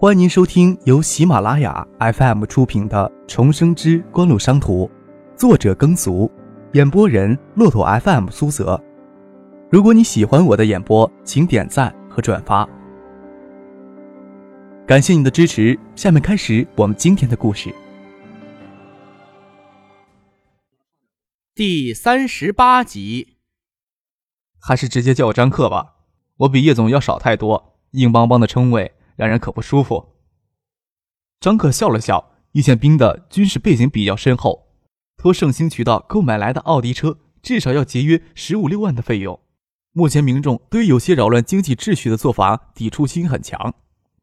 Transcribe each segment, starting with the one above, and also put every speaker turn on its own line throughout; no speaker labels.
欢迎您收听由喜马拉雅 FM 出品的《重生之官路商途》，作者耕俗，演播人骆驼 FM 苏泽。如果你喜欢我的演播，请点赞和转发，感谢你的支持。下面开始我们今天的故事。
第三十八集，
还是直接叫我张克吧，我比叶总要少太多，硬邦邦的称谓。让人可不舒服。张克笑了笑，易建兵的军事背景比较深厚，托盛兴渠道购买来的奥迪车，至少要节约十五六万的费用。目前民众对于有些扰乱经济秩序的做法抵触心很强，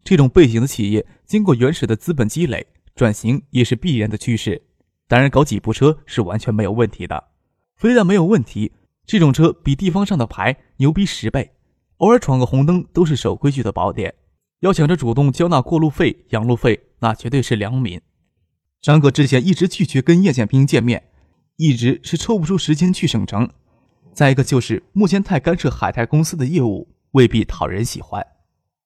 这种背景的企业经过原始的资本积累，转型也是必然的趋势。当然，搞几部车是完全没有问题的，非但没有问题，这种车比地方上的牌牛逼十倍，偶尔闯个红灯都是守规矩的宝典。要想着主动交纳过路费、养路费，那绝对是良民。张哥之前一直拒绝跟叶建兵见面，一直是抽不出时间去省城。再一个就是目前太干涉海泰公司的业务，未必讨人喜欢。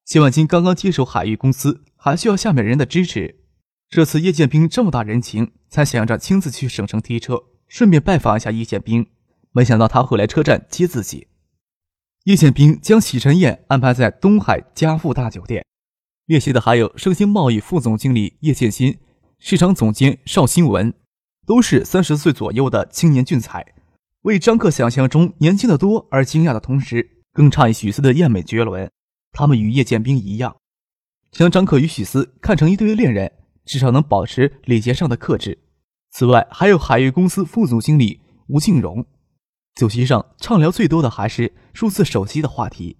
谢万金刚刚接手海域公司，还需要下面人的支持。这次叶建兵这么大人情，才想着亲自去省城提车，顺便拜访一下叶建兵。没想到他会来车站接自己。叶建兵将洗尘宴安排在东海嘉富大酒店。列席的还有盛兴贸易副总经理叶建新、市场总监邵新文，都是三十岁左右的青年俊才。为张克想象中年轻的多而惊讶的同时，更诧异许思的艳美绝伦。他们与叶建兵一样，将张克与许思看成一对恋人，至少能保持礼节上的克制。此外，还有海域公司副总经理吴庆荣。酒席上畅聊最多的还是数字手机的话题。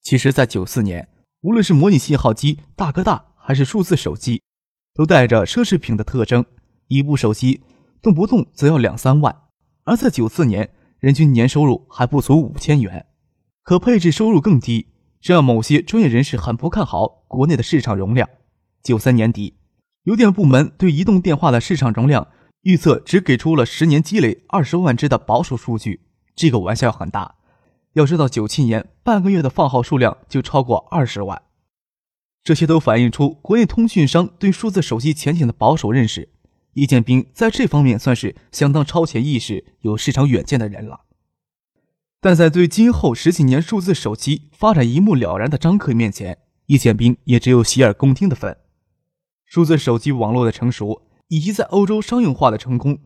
其实，在九四年。无论是模拟信号机大哥大，还是数字手机，都带着奢侈品的特征。一部手机动不动则要两三万，而在九四年，人均年收入还不足五千元，可配置收入更低，这让某些专业人士很不看好国内的市场容量。九三年底，邮电部门对移动电话的市场容量预测只给出了十年积累二十万只的保守数据，这个玩笑很大。要知道，九七年半个月的放号数量就超过二十万，这些都反映出国内通讯商对数字手机前景的保守认识。易建兵在这方面算是相当超前意识、有市场远见的人了。但在对今后十几年数字手机发展一目了然的张克面前，易建兵也只有洗耳恭听的份。数字手机网络的成熟以及在欧洲商用化的成功。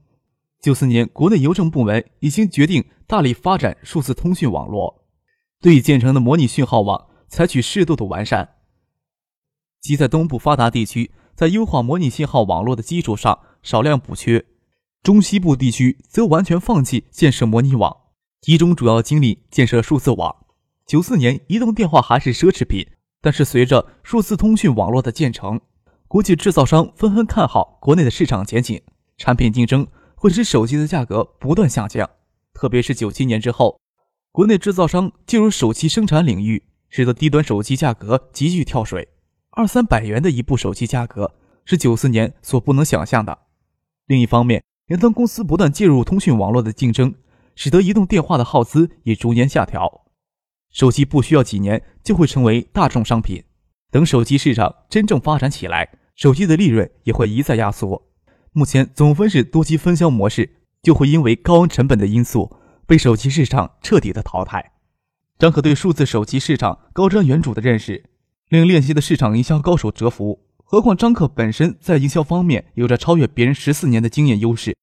九四年，国内邮政部门已经决定大力发展数字通讯网络，对已建成的模拟讯号网采取适度的完善，即在东部发达地区，在优化模拟信号网络的基础上少量补缺；中西部地区则完全放弃建设模拟网，集中主要精力建设数字网。九四年，移动电话还是奢侈品，但是随着数字通讯网络的建成，国际制造商纷纷看好国内的市场前景，产品竞争。会使手机的价格不断下降，特别是九七年之后，国内制造商进入手机生产领域，使得低端手机价格急剧跳水。二三百元的一部手机价格是九四年所不能想象的。另一方面，联通公司不断介入通讯网络的竞争，使得移动电话的耗资也逐年下调。手机不需要几年就会成为大众商品，等手机市场真正发展起来，手机的利润也会一再压缩。目前总分是多级分销模式，就会因为高昂成本的因素被手机市场彻底的淘汰。张可对数字手机市场高瞻远瞩的认识，令练习的市场营销高手折服。何况张可本身在营销方面有着超越别人十四年的经验优势。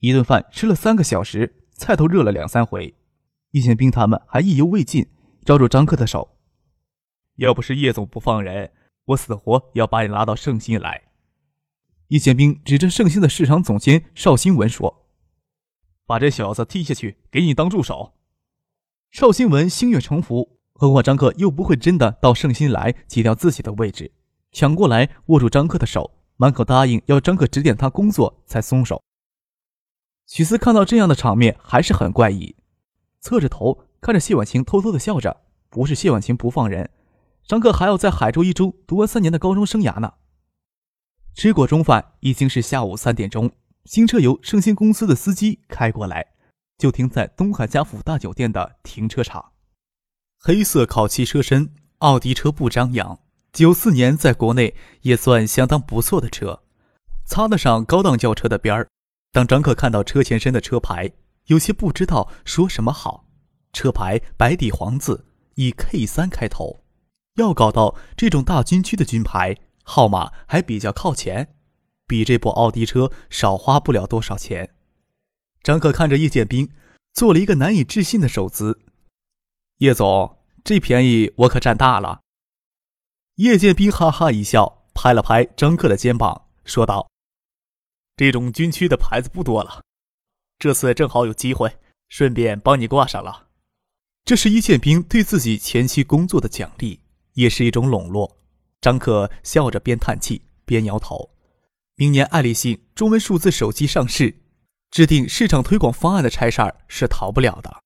一顿饭吃了三个小时，菜都热了两三回。叶宪兵他们还意犹未尽，抓住张克的手：“要不是叶总不放人，我死活要把你拉到圣心来。”易建兵指着盛兴的市场总监邵新文说：“把这小子踢下去，给你当助手。”邵新文心悦诚服，何况张克又不会真的到盛兴来挤掉自己的位置，抢过来握住张克的手，满口答应要张克指点他工作，才松手。许思看到这样的场面还是很怪异，侧着头看着谢婉晴，偷偷的笑着。不是谢婉晴不放人，张克还要在海州一中读完三年的高中生涯呢。吃过中饭，已经是下午三点钟。新车由盛兴公司的司机开过来，就停在东海家府大酒店的停车场。黑色烤漆车身，奥迪车不张扬，九四年在国内也算相当不错的车，擦得上高档轿车的边儿。当张克看到车前身的车牌，有些不知道说什么好。车牌白底黄字，以 K 三开头，要搞到这种大军区的军牌，号码还比较靠前，比这部奥迪车少花不了多少钱。张可看着叶剑兵，做了一个难以置信的手姿。叶总，这便宜我可占大了。叶剑兵哈哈一笑，拍了拍张克的肩膀，说道：“这种军区的牌子不多了，这次正好有机会，顺便帮你挂上了。”这是叶剑兵对自己前期工作的奖励，也是一种笼络。张克笑着边叹气边摇头。明年爱立信中文数字手机上市，制定市场推广方案的差事儿是逃不了的。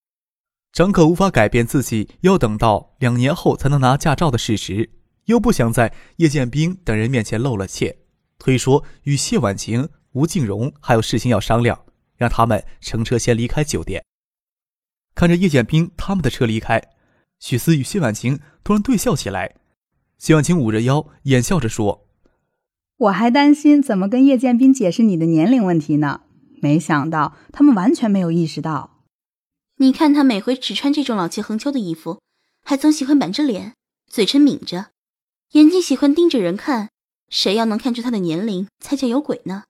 张克无法改变自己要等到两年后才能拿驾照的事实，又不想在叶剑兵等人面前露了怯，推说与谢婉晴、吴静荣还有事情要商量，让他们乘车先离开酒店。看着叶剑兵他们的车离开，许思与谢婉晴突然对笑起来。谢婉清捂着腰，掩笑着说：“
我还担心怎么跟叶剑斌解释你的年龄问题呢，没想到他们完全没有意识到。
你看他每回只穿这种老气横秋的衣服，还总喜欢板着脸，嘴唇抿着，眼睛喜欢盯着人看。谁要能看出他的年龄，才叫有鬼呢？”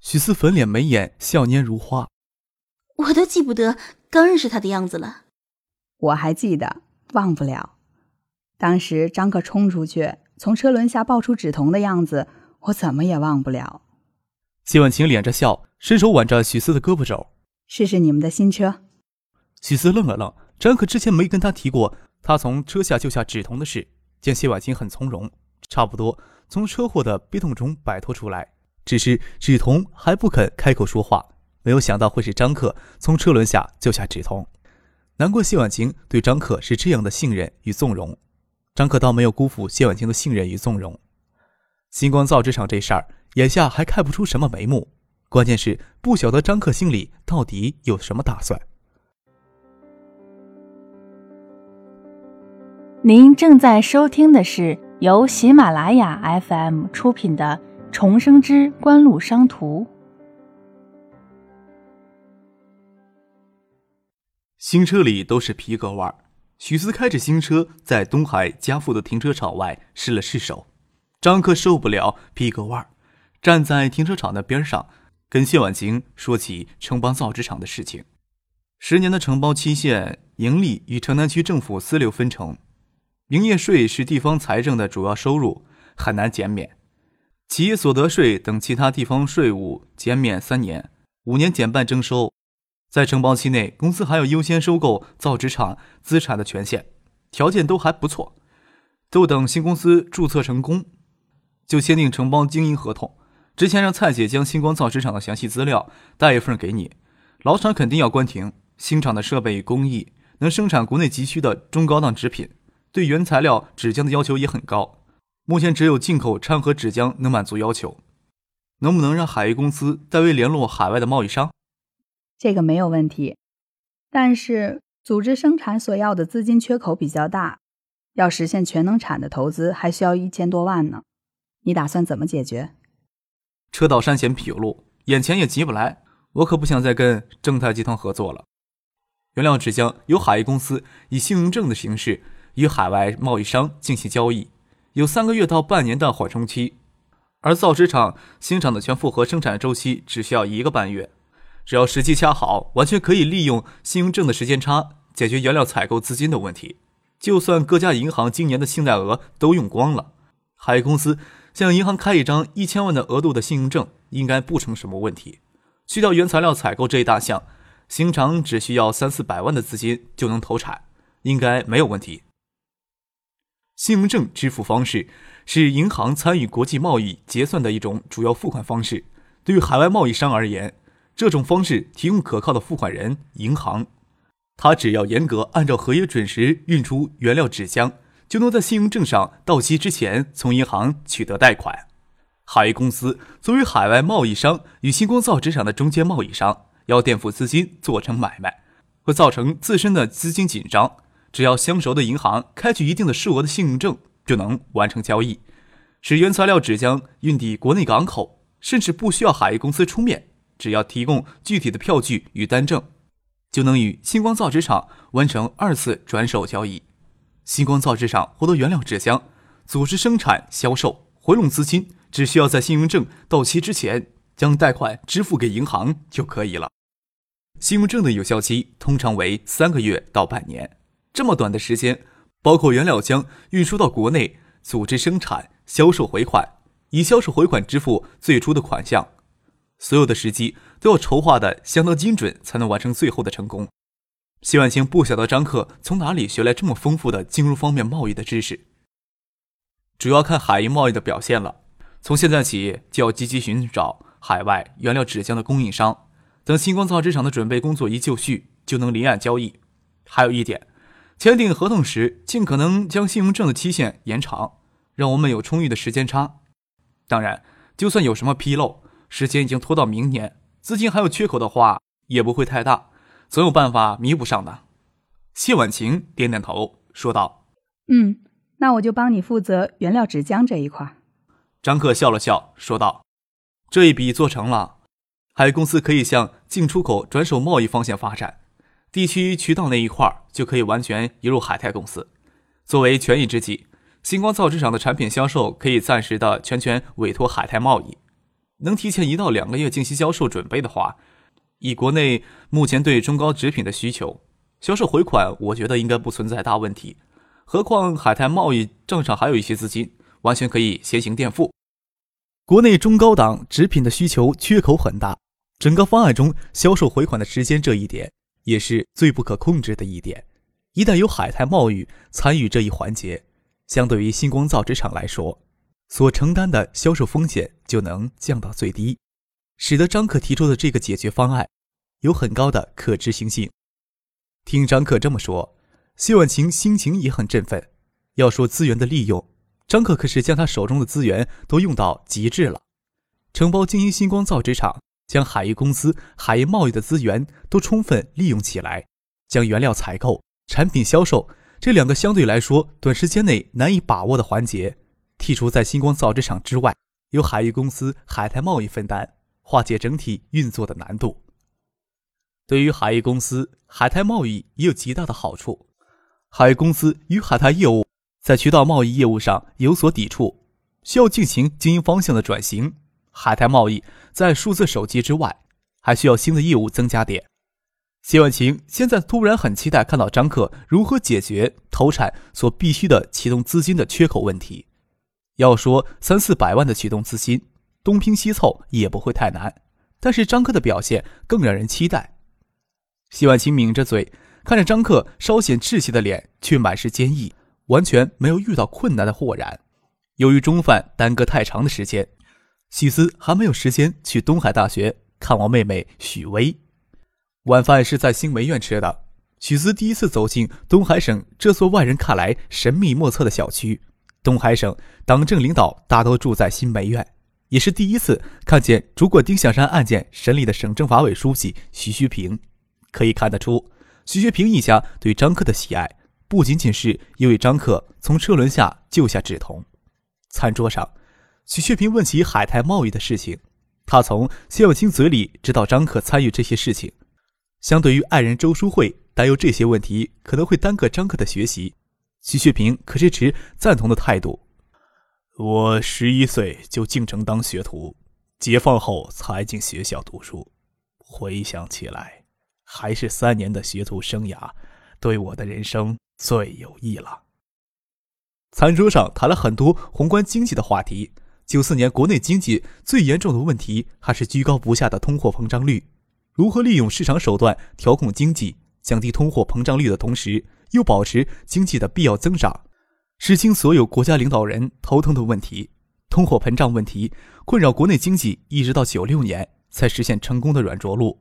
许思粉脸眉眼，笑拈如花。
我都记不得刚认识他的样子了，
我还记得，忘不了。当时张克冲出去，从车轮下抱出芷彤的样子，我怎么也忘不了。
谢婉晴敛着笑，伸手挽着许思的胳膊肘：“
试试你们的新车。”
许思愣了愣，张克之前没跟他提过他从车下救下芷彤的事。见谢婉晴很从容，差不多从车祸的悲痛中摆脱出来，只是芷彤还不肯开口说话。没有想到会是张克从车轮下救下芷彤，难怪谢婉晴对张克是这样的信任与纵容。张克倒没有辜负谢婉清的信任与纵容。星光造纸厂这事儿，眼下还看不出什么眉目，关键是不晓得张克心里到底有什么打算。
您正在收听的是由喜马拉雅 FM 出品的《重生之官路商途》。
新车里都是皮革味儿。许思开着新车在东海家父的停车场外试了试手。张克受不了劈个腕儿，站在停车场的边上，跟谢婉晴说起城邦造纸厂的事情。十年的承包期限，盈利与城南区政府私留分成，营业税是地方财政的主要收入，很难减免。企业所得税等其他地方税务减免三年，五年减半征收。在承包期内，公司还有优先收购造纸厂资产的权限，条件都还不错。都等新公司注册成功，就签订承包经营合同。之前让蔡姐将星光造纸厂的详细资料带一份给你。老厂肯定要关停，新厂的设备与工艺能生产国内急需的中高档纸品，对原材料纸浆的要求也很高。目前只有进口掺和纸浆能满足要求。能不能让海域公司代为联络海外的贸易商？
这个没有问题，但是组织生产所要的资金缺口比较大，要实现全能产的投资还需要一千多万呢。你打算怎么解决？
车到山前必有路，眼前也急不来，我可不想再跟正泰集团合作了。原料纸浆由海域公司以信用证的形式与海外贸易商进行交易，有三个月到半年的缓冲期，而造纸厂新厂的全复合生产周期只需要一个半月。只要时机恰好，完全可以利用信用证的时间差解决原料采购资金的问题。就算各家银行今年的信贷额都用光了，海公司向银行开一张一千万的额度的信用证，应该不成什么问题。去掉原材料采购这一大项，新厂只需要三四百万的资金就能投产，应该没有问题。信用证支付方式是银行参与国际贸易结算的一种主要付款方式，对于海外贸易商而言。这种方式提供可靠的付款人银行，他只要严格按照合约准时运出原料纸浆，就能在信用证上到期之前从银行取得贷款。海域公司作为海外贸易商与星光造纸厂的中间贸易商，要垫付资金做成买卖，会造成自身的资金紧张。只要相熟的银行开具一定的数额的信用证，就能完成交易，使原材料纸浆运抵国内港口，甚至不需要海域公司出面，只要提供具体的票据与单证，就能与星光造纸厂完成二次转手交易。星光造纸厂获得原料纸箱，组织生产、销售、回笼资金，只需要在信用证到期之前将贷款支付给银行就可以了。信用证的有效期通常为三个月到半年，这么短的时间，包括原料浆运输到国内、组织生产、销售回款，以销售回款支付最初的款项，所有的时机都要筹划的相当精准，才能完成最后的成功。谢万清不晓得张克从哪里学来这么丰富的金融方面贸易的知识，主要看海运贸易的表现了。从现在起就要积极寻找海外原料纸浆的供应商。等星光造纸厂的准备工作一就绪，就能离岸交易。还有一点，签订合同时尽可能将信用证的期限延长，让我们有充裕的时间差。当然，就算有什么纰漏，时间已经拖到明年，资金还有缺口的话，也不会太大，总有办法弥补上的。谢婉晴点点头，说道：“
嗯，那我就帮你负责原料纸浆这一块。”
张克笑了笑，说道：“这一笔做成了。”海公司可以向进出口转手贸易方向发展，地区渠道那一块就可以完全移入海泰公司。作为权宜之计，星光造纸厂的产品销售可以暂时的全权委托海泰贸易。能提前一到两个月进行销售准备的话，以国内目前对中高纸品的需求，销售回款我觉得应该不存在大问题。何况海泰贸易账上还有一些资金，完全可以先行垫付。国内中高档纸品的需求缺口很大。整个方案中，销售回款的时间这一点也是最不可控制的一点。一旦有海泰贸易参与这一环节，相对于星光造纸厂来说，所承担的销售风险就能降到最低，使得张可提出的这个解决方案有很高的可执行性。听张可这么说，谢婉晴心情也很振奋。要说资源的利用，张可可是将他手中的资源都用到极致了，承包经营星光造纸厂。将海运公司海运贸易的资源都充分利用起来，将原料采购、产品销售这两个相对来说短时间内难以把握的环节剔除在星光造纸厂之外，由海运公司海泰贸易分担，化解整体运作的难度。对于海运公司海泰贸易也有极大的好处。海运公司与海泰业务在渠道贸易业务上有所抵触，需要进行经营方向的转型。海泰贸易在数字手机之外，还需要新的业务增加点。谢婉晴现在突然很期待看到张克如何解决投产所必须的启动资金的缺口问题。要说三四百万的启动资金，东拼西凑也不会太难。但是张克的表现更让人期待。谢婉晴抿着嘴，看着张克稍显稚气的脸，却满是坚毅，完全没有遇到困难的豁然。由于中饭耽搁太长的时间。许思还没有时间去东海大学看望妹妹许巍，晚饭是在新梅苑吃的。许思第一次走进东海省这座外人看来神秘莫测的小区。东海省党政领导大都住在新梅苑，也是第一次看见主管丁香山案件审理的省政法委书记徐学平。可以看得出，徐学平一家对张克的喜爱，不仅仅是因为张克从车轮下救下芷彤。餐桌上。徐学平问起海泰贸易的事情，他从谢永清嘴里知道张克参与这些事情。相对于爱人周淑慧担忧这些问题可能会耽搁张克的学习，许学平可是持赞同的态度。我十一岁就进城当学徒，解放后才进学校读书。回想起来，还是三年的学徒生涯，对我的人生最有益了。餐桌上谈了很多宏观经济的话题。九四年国内经济最严重的问题还是居高不下的通货膨胀率，如何利用市场手段调控经济，降低通货膨胀率的同时又保持经济的必要增长，是今所有国家领导人头疼的问题。通货膨胀问题困扰国内经济一直到九六年才实现成功的软着陆，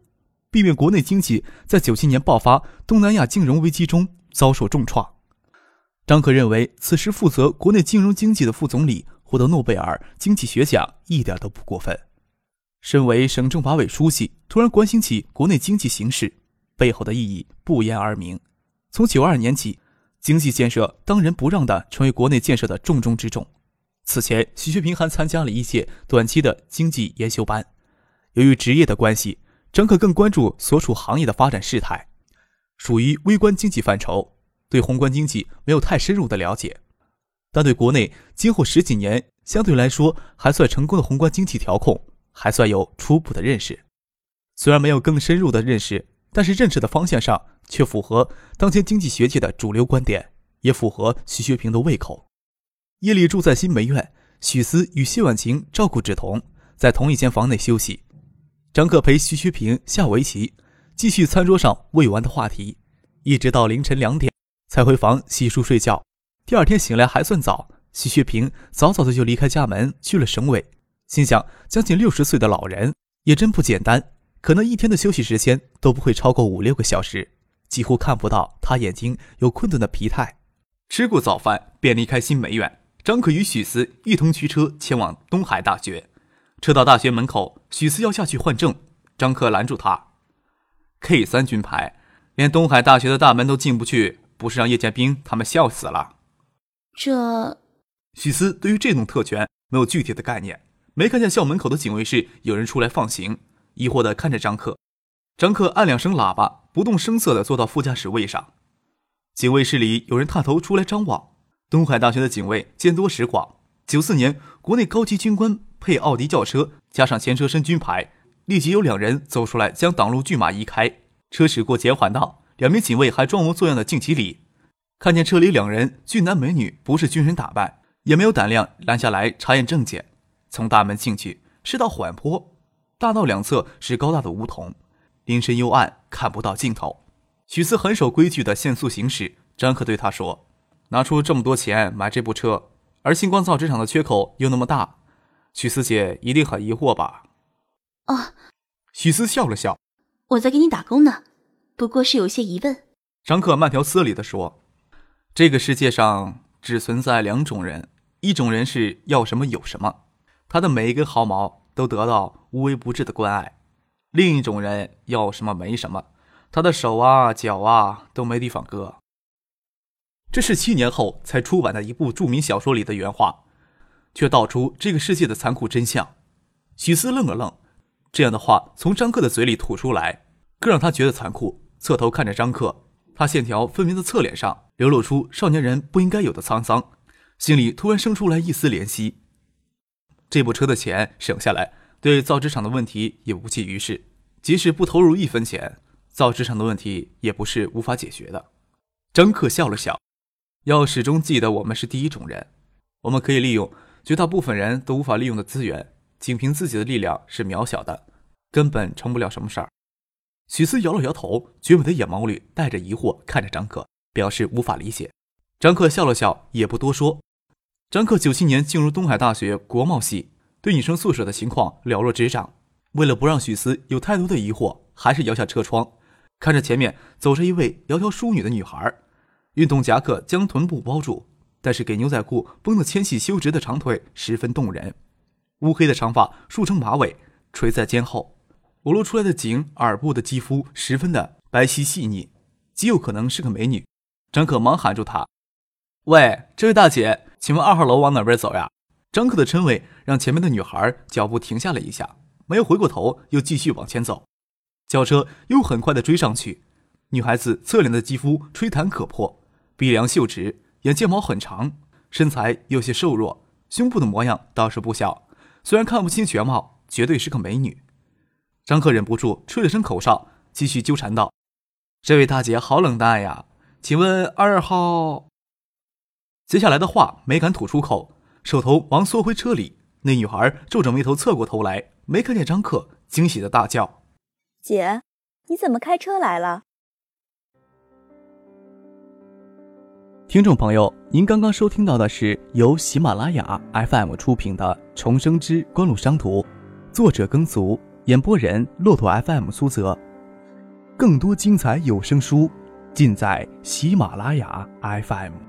避免国内经济在九七年爆发东南亚金融危机中遭受重创。张可认为，此时负责国内金融经济的副总理。获得诺贝尔经济学奖一点都不过分。身为省政法委书记，突然关心起国内经济形势，背后的意义不言而明。从九二年起，经济建设当仁不让的成为国内建设的重中之重。此前，徐学平还参加了一届短期的经济研修班。由于职业的关系，张克更关注所属行业的发展事态，属于微观经济范畴，对宏观经济没有太深入的了解，但对国内今后十几年相对来说还算成功的宏观经济调控，还算有初步的认识。虽然没有更深入的认识，但是认识的方向上却符合当前经济学界的主流观点，也符合徐学平的胃口。夜里住在新梅院，许思与谢婉晴照顾芷彤，在同一间房内休息。张克陪徐学平下围棋，继续餐桌上未完的话题，一直到凌晨两点才回房洗漱睡觉。第二天醒来还算早，徐学平早早的就离开家门去了省委，心想将近六十岁的老人也真不简单，可能一天的休息时间都不会超过五六个小时，几乎看不到他眼睛有困顿的疲态。吃过早饭便离开新梅院。张可与许思一同驱车前往东海大学。车到大学门口，许思要下去换证，张克拦住他：“K 三军牌，连东海大学的大门都进不去，不是让叶剑兵他们笑死了？”
这，
许思对于这种特权没有具体的概念，没看见校门口的警卫室有人出来放行，疑惑的看着张克。张克按两声喇叭，不动声色的坐到副驾驶位上。警卫室里有人探头出来张望。东海大学的警卫见多识广。九四年，国内高级军官配奥迪轿车，加上前车身军牌，立即有两人走出来将挡路巨马移开。车驶过减缓道，两名警卫还装模作样的敬起礼。看见车里两人俊男美女，不是军人打扮，也没有胆量拦下来查验证件。从大门进去是道缓坡，大道两侧是高大的梧桐，林深幽暗，看不到尽头。许四很守规矩的限速行驶。张克对他说。拿出这么多钱买这部车，而星光造纸厂的缺口又那么大，许四姐一定很疑惑吧？
哦，
许思笑了笑，
我在给你打工呢，不过是有些疑问。
张克慢条斯理地说：“这个世界上只存在两种人，一种人是要什么有什么，他的每一根毫毛都得到无微不至的关爱；另一种人要什么没什么，他的手啊脚啊都没地方搁。”这是七年后才出版的一部著名小说里的原话，却道出这个世界的残酷真相。许思愣了愣，这样的话从张克的嘴里吐出来，更让他觉得残酷。侧头看着张克，他线条分明的侧脸上流露出少年人不应该有的沧桑，心里突然生出来一丝怜惜。这部车的钱省下来，对造纸厂的问题也无济于事。即使不投入一分钱，造纸厂的问题也不是无法解决的。张克笑了笑。要始终记得，我们是第一种人，我们可以利用绝大部分人都无法利用的资源，仅凭自己的力量是渺小的，根本成不了什么事儿。许思摇了摇头，绝美的眼眸里带着疑惑看着张克，表示无法理解。张克笑了笑，也不多说。张克九七年进入东海大学国贸系，对女生宿舍的情况了若指掌。为了不让许思有太多的疑惑，还是摇下车窗，看着前面走着一位窈窕淑女的女孩。运动夹克将臀部包住，但是给牛仔裤绷得纤细修直的长腿十分动人。乌黑的长发束成马尾，垂在肩后，裸露出来的颈、耳部的肌肤十分的白皙细腻，极有可能是个美女。张可忙喊住她：“喂，这位大姐，请问二号楼往哪边走呀？”张克的称谓让前面的女孩脚步停下了一下，没有回过头，又继续往前走。轿车又很快的追上去，女孩子侧脸的肌肤吹弹可破。鼻梁秀直，眼睫毛很长，身材有些瘦弱，胸部的模样倒是不小。虽然看不清全貌，绝对是个美女。张克忍不住吹了声口哨，继续纠缠道：“这位大姐好冷淡呀，请问二号？”接下来的话没敢吐出口，手头忙缩回车里。那女孩皱着眉头侧过头来，没看见张克，惊喜的大叫：“
姐，你怎么开车来了？”
听众朋友，您刚刚收听到的是由喜马拉雅 FM 出品的《重生之官路商途》，作者耕俗，演播人骆驼 FM 苏泽。更多精彩有声书，尽在喜马拉雅 FM。